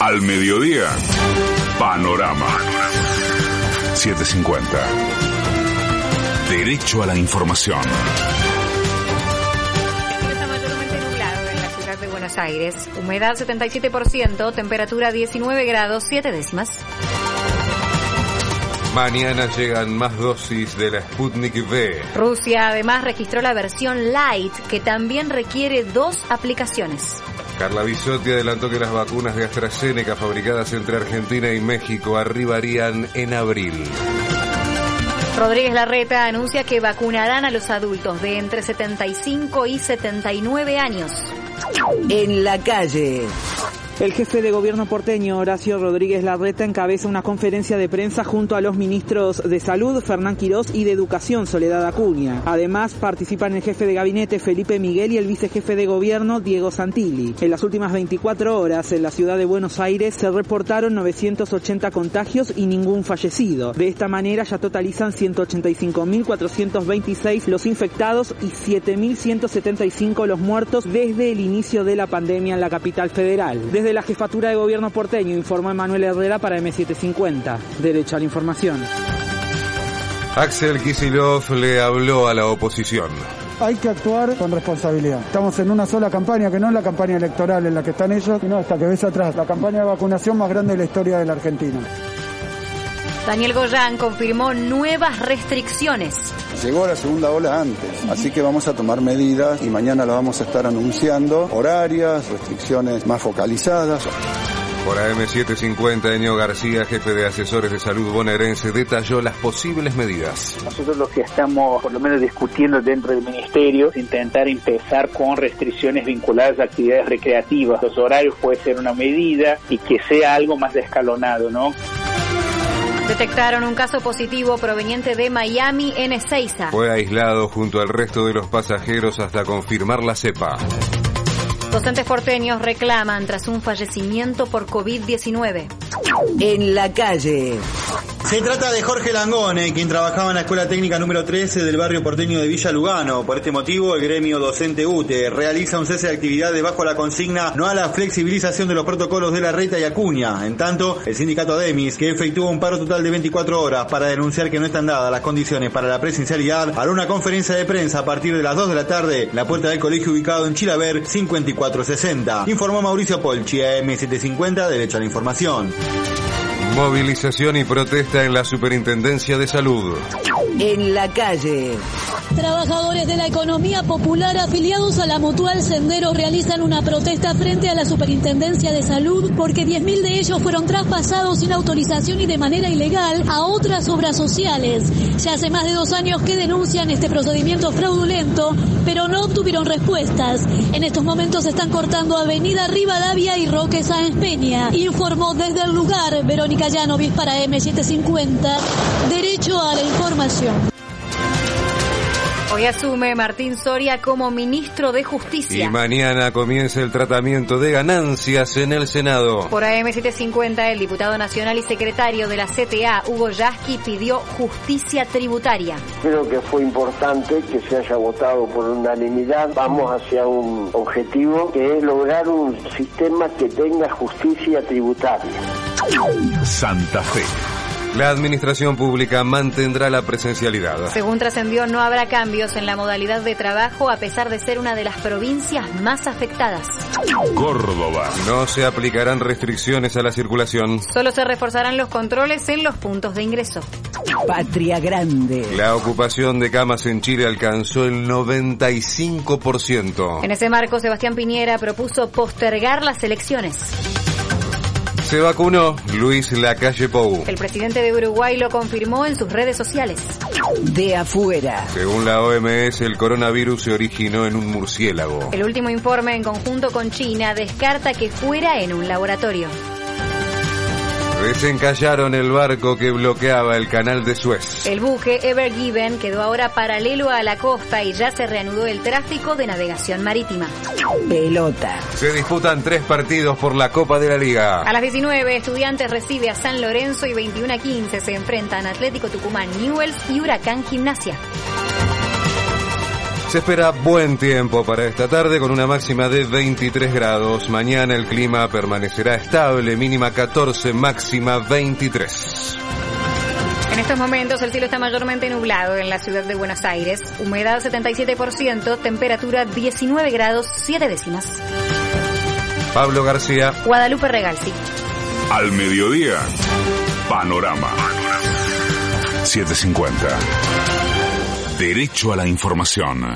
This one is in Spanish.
Al mediodía, Panorama. 750. Derecho a la información. Está mayormente nublado en la ciudad de Buenos Aires. Humedad 77%, temperatura 19 grados 7 décimas. Mañana llegan más dosis de la Sputnik V. Rusia además registró la versión Light, que también requiere dos aplicaciones. Carla Bisotti adelantó que las vacunas de AstraZeneca fabricadas entre Argentina y México arribarían en abril. Rodríguez Larreta anuncia que vacunarán a los adultos de entre 75 y 79 años. En la calle. El jefe de gobierno porteño, Horacio Rodríguez Larreta, encabeza una conferencia de prensa junto a los ministros de Salud, Fernán Quirós, y de Educación, Soledad Acuña. Además, participan el jefe de gabinete, Felipe Miguel, y el vicejefe de gobierno, Diego Santilli. En las últimas 24 horas, en la ciudad de Buenos Aires, se reportaron 980 contagios y ningún fallecido. De esta manera, ya totalizan 185.426 los infectados y 7.175 los muertos desde el inicio de la pandemia en la capital federal. La jefatura de gobierno porteño informó Emanuel Herrera para M750. Derecho a la información. Axel Kisilov le habló a la oposición. Hay que actuar con responsabilidad. Estamos en una sola campaña, que no es la campaña electoral en la que están ellos, sino esta que ves atrás, la campaña de vacunación más grande de la historia de la Argentina. Daniel Goyán confirmó nuevas restricciones. Llegó la segunda ola antes, así que vamos a tomar medidas y mañana lo vamos a estar anunciando, horarias, restricciones más focalizadas. Por AM750, Enio García, jefe de asesores de salud bonaerense, detalló las posibles medidas. Nosotros lo que estamos por lo menos discutiendo dentro del ministerio es intentar empezar con restricciones vinculadas a actividades recreativas. Los horarios puede ser una medida y que sea algo más escalonado, ¿no? Detectaron un caso positivo proveniente de Miami en Ezeiza. Fue aislado junto al resto de los pasajeros hasta confirmar la cepa. Docentes porteños reclaman tras un fallecimiento por COVID-19. En la calle. Se trata de Jorge Langone, quien trabajaba en la Escuela Técnica número 13 del barrio porteño de Villa Lugano. Por este motivo, el gremio docente UTE realiza un cese de actividades bajo la consigna no a la flexibilización de los protocolos de la Reta y Acuña. En tanto, el sindicato Demis, que efectuó un paro total de 24 horas para denunciar que no están dadas las condiciones para la presencialidad, hará una conferencia de prensa a partir de las 2 de la tarde en la puerta del colegio ubicado en Chilaver 5460. Informó Mauricio Polchi, AM750, Derecho a la Información. Movilización y protesta en la Superintendencia de Salud. En la calle. Trabajadores de la economía popular afiliados a la Mutual Sendero realizan una protesta frente a la Superintendencia de Salud porque 10.000 de ellos fueron traspasados sin autorización y de manera ilegal a otras obras sociales. Ya hace más de dos años que denuncian este procedimiento fraudulento, pero no obtuvieron respuestas. En estos momentos están cortando Avenida Rivadavia y Roque Sáenz Peña. Informó desde el lugar Verónica Llanovis para M750. Derecho a la información. Hoy asume Martín Soria como ministro de Justicia. Y mañana comienza el tratamiento de ganancias en el Senado. Por AM750, el diputado nacional y secretario de la CTA, Hugo Yasky, pidió justicia tributaria. Creo que fue importante que se haya votado por unanimidad. Vamos hacia un objetivo que es lograr un sistema que tenga justicia tributaria. Santa Fe. La administración pública mantendrá la presencialidad. Según trascendió, no habrá cambios en la modalidad de trabajo a pesar de ser una de las provincias más afectadas. Córdoba. No se aplicarán restricciones a la circulación. Solo se reforzarán los controles en los puntos de ingreso. Patria Grande. La ocupación de camas en Chile alcanzó el 95%. En ese marco, Sebastián Piñera propuso postergar las elecciones. Se vacunó Luis Lacalle Pou. El presidente de Uruguay lo confirmó en sus redes sociales. De afuera. Según la OMS, el coronavirus se originó en un murciélago. El último informe en conjunto con China descarta que fuera en un laboratorio. Desencallaron el barco que bloqueaba el canal de Suez. El buque Ever Given quedó ahora paralelo a la costa y ya se reanudó el tráfico de navegación marítima. Pelota. Se disputan tres partidos por la Copa de la Liga. A las 19, Estudiantes recibe a San Lorenzo y 21 a 15 se enfrentan Atlético Tucumán Newells y Huracán Gimnasia. Se espera buen tiempo para esta tarde con una máxima de 23 grados. Mañana el clima permanecerá estable, mínima 14, máxima 23. En estos momentos el cielo está mayormente nublado en la ciudad de Buenos Aires. Humedad 77%, temperatura 19 grados 7 décimas. Pablo García. Guadalupe Regalsi. Al mediodía, Panorama. 750. Derecho a la información.